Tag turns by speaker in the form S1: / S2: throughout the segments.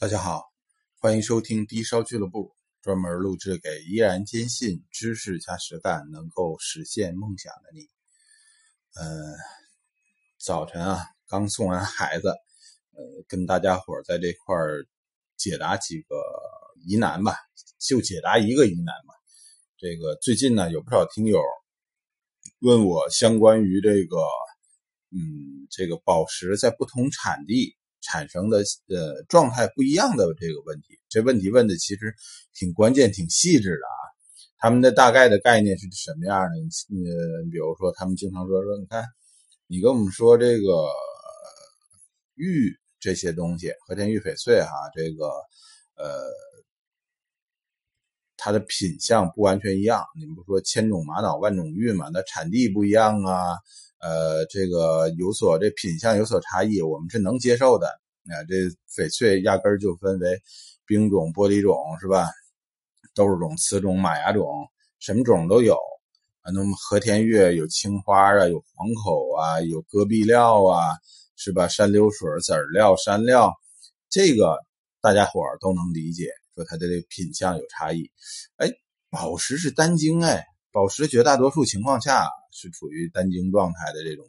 S1: 大家好，欢迎收听低烧俱乐部，专门录制给依然坚信知识加实干能够实现梦想的你。呃，早晨啊，刚送完孩子，呃，跟大家伙在这块儿解答几个疑难吧，就解答一个疑难吧。这个最近呢，有不少听友问我相关于这个，嗯，这个宝石在不同产地。产生的呃状态不一样的这个问题，这问题问的其实挺关键、挺细致的啊。他们的大概的概念是什么样的？你，比如说他们经常说说，你看，你跟我们说这个玉这些东西，和田玉翡翠哈，这个呃，它的品相不完全一样。你们不说千种玛瑙万种玉嘛？那产地不一样啊。呃，这个有所这品相有所差异，我们是能接受的。啊，这翡翠压根儿就分为冰种、玻璃种，是吧？豆种、瓷种、马牙种，什么种都有。啊，那么和田玉有青花啊，有黄口啊，有戈壁料啊，是吧？山流水、籽料、山料，这个大家伙儿都能理解，说它的这品相有差异。哎，宝石是单晶，哎。宝石绝大多数情况下是处于单晶状态的这种，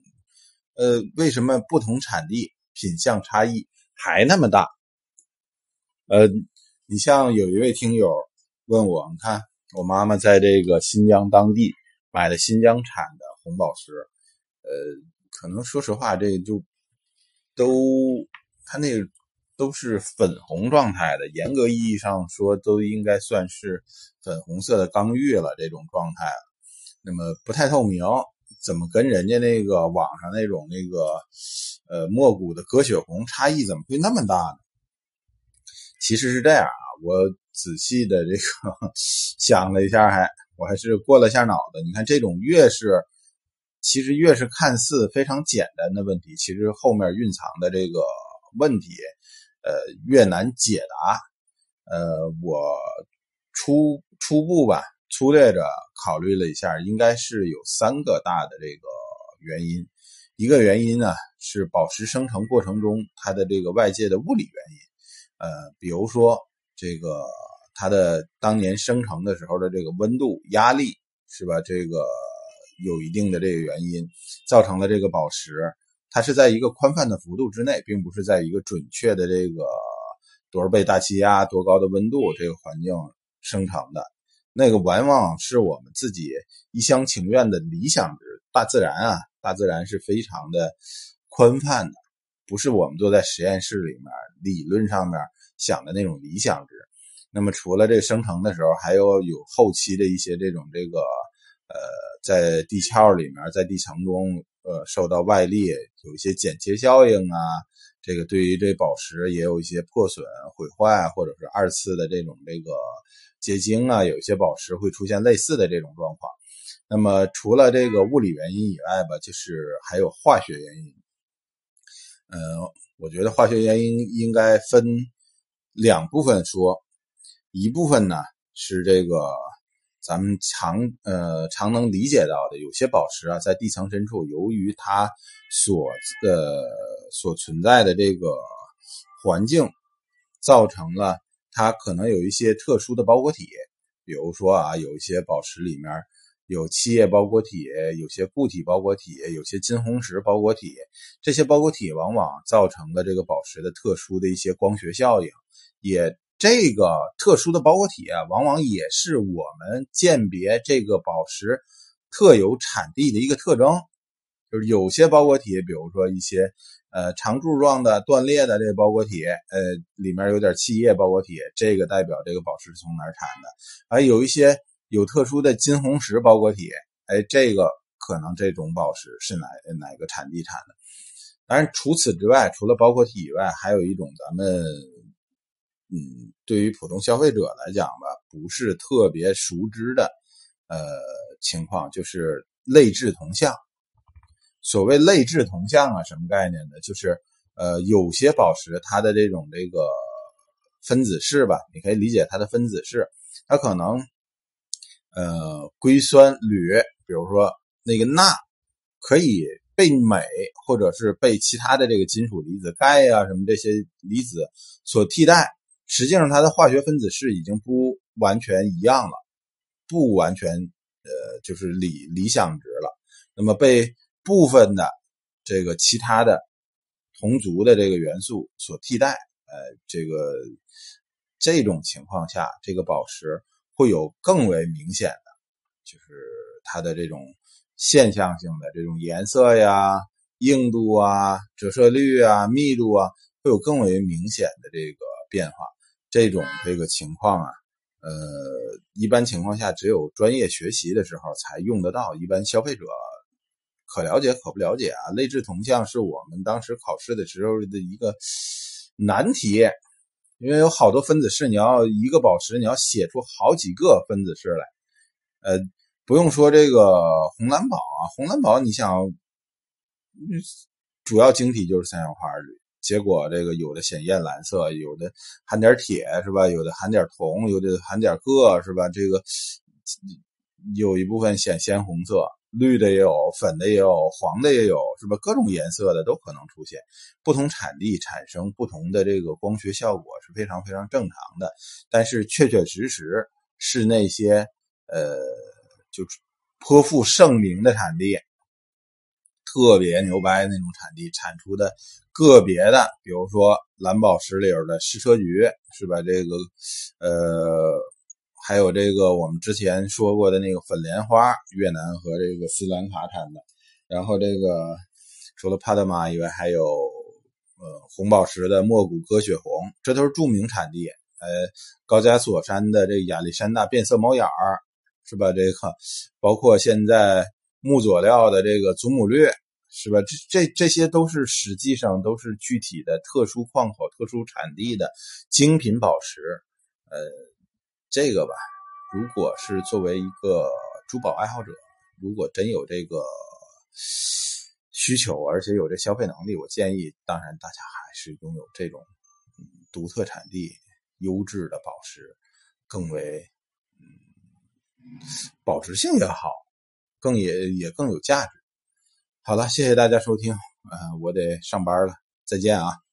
S1: 呃，为什么不同产地品相差异还那么大？呃，你像有一位听友问我，你看我妈妈在这个新疆当地买的新疆产的红宝石，呃，可能说实话，这就都它那个。都是粉红状态的，严格意义上说，都应该算是粉红色的刚玉了这种状态。那么不太透明，怎么跟人家那个网上那种那个呃墨古的鸽血红差异怎么会那么大呢？其实是这样啊，我仔细的这个 想了一下，还我还是过了下脑子。你看，这种越是其实越是看似非常简单的问题，其实后面蕴藏的这个问题。呃，越难解答。呃，我初初步吧，粗略着考虑了一下，应该是有三个大的这个原因。一个原因呢是宝石生成过程中它的这个外界的物理原因。呃，比如说这个它的当年生成的时候的这个温度、压力，是吧？这个有一定的这个原因，造成了这个宝石。它是在一个宽泛的幅度之内，并不是在一个准确的这个多少倍大气压、多高的温度这个环境生成的。那个往往是我们自己一厢情愿的理想值。大自然啊，大自然是非常的宽泛的，不是我们坐在实验室里面理论上面想的那种理想值。那么除了这个生成的时候，还有有后期的一些这种这个呃，在地壳里面，在地层中。呃，受到外力有一些剪切效应啊，这个对于这宝石也有一些破损、毁坏，或者是二次的这种这个结晶啊，有一些宝石会出现类似的这种状况。那么除了这个物理原因以外吧，就是还有化学原因。嗯，我觉得化学原因应该分两部分说，一部分呢是这个。咱们常呃常能理解到的，有些宝石啊，在地层深处，由于它所呃所存在的这个环境，造成了它可能有一些特殊的包裹体。比如说啊，有一些宝石里面有漆液包裹体，有些固体包裹体，有些金红石包裹体。这些包裹体往往造成了这个宝石的特殊的一些光学效应，也。这个特殊的包裹体啊，往往也是我们鉴别这个宝石特有产地的一个特征。就是有些包裹体，比如说一些呃长柱状的断裂的这个包裹体，呃里面有点气液包裹体，这个代表这个宝石是从哪儿产的。还有一些有特殊的金红石包裹体，哎，这个可能这种宝石是哪哪个产地产的。当然，除此之外，除了包裹体以外，还有一种咱们。嗯，对于普通消费者来讲吧，不是特别熟知的，呃，情况就是类质同像。所谓类质同像啊，什么概念呢？就是呃，有些宝石它的这种这个分子式吧，你可以理解它的分子式，它可能呃硅酸铝，比如说那个钠，可以被镁或者是被其他的这个金属离子钙呀什么这些离子所替代。实际上它的化学分子式已经不完全一样了，不完全呃就是理理想值了。那么被部分的这个其他的同族的这个元素所替代，呃，这个这种情况下，这个宝石会有更为明显的，就是它的这种现象性的这种颜色呀、硬度啊、折射率啊、密度啊，会有更为明显的这个变化。这种这个情况啊，呃，一般情况下只有专业学习的时候才用得到，一般消费者可了解可不了解啊。类质同像是我们当时考试的时候的一个难题。因为有好多分子式，你要一个宝石，你要写出好几个分子式来。呃，不用说这个红蓝宝啊，红蓝宝你想，主要晶体就是三氧化二铝，结果这个有的显艳蓝色，有的含点铁是吧？有的含点铜，有的含点铬是吧？这个有一部分显鲜红色。绿的也有，粉的也有，黄的也有，是吧？各种颜色的都可能出现。不同产地产生不同的这个光学效果是非常非常正常的。但是确确实实是那些呃，就颇负盛名的产地，特别牛掰那种产地产出的个别的，比如说蓝宝石里边的矢车菊，是吧？这个呃。还有这个我们之前说过的那个粉莲花，越南和这个斯兰卡产的。然后这个除了帕德玛以外，还有呃红宝石的莫古歌雪红，这都是著名产地。呃，高加索山的这亚历山大变色猫眼儿，是吧？这个包括现在木佐料的这个祖母绿，是吧？这这这些都是实际上都是具体的特殊矿口、特殊产地的精品宝石，呃。这个吧，如果是作为一个珠宝爱好者，如果真有这个需求，而且有这消费能力，我建议，当然大家还是拥有这种独特产地、优质的宝石，更为嗯保值性也好，更也也更有价值。好了，谢谢大家收听，啊，我得上班了，再见啊。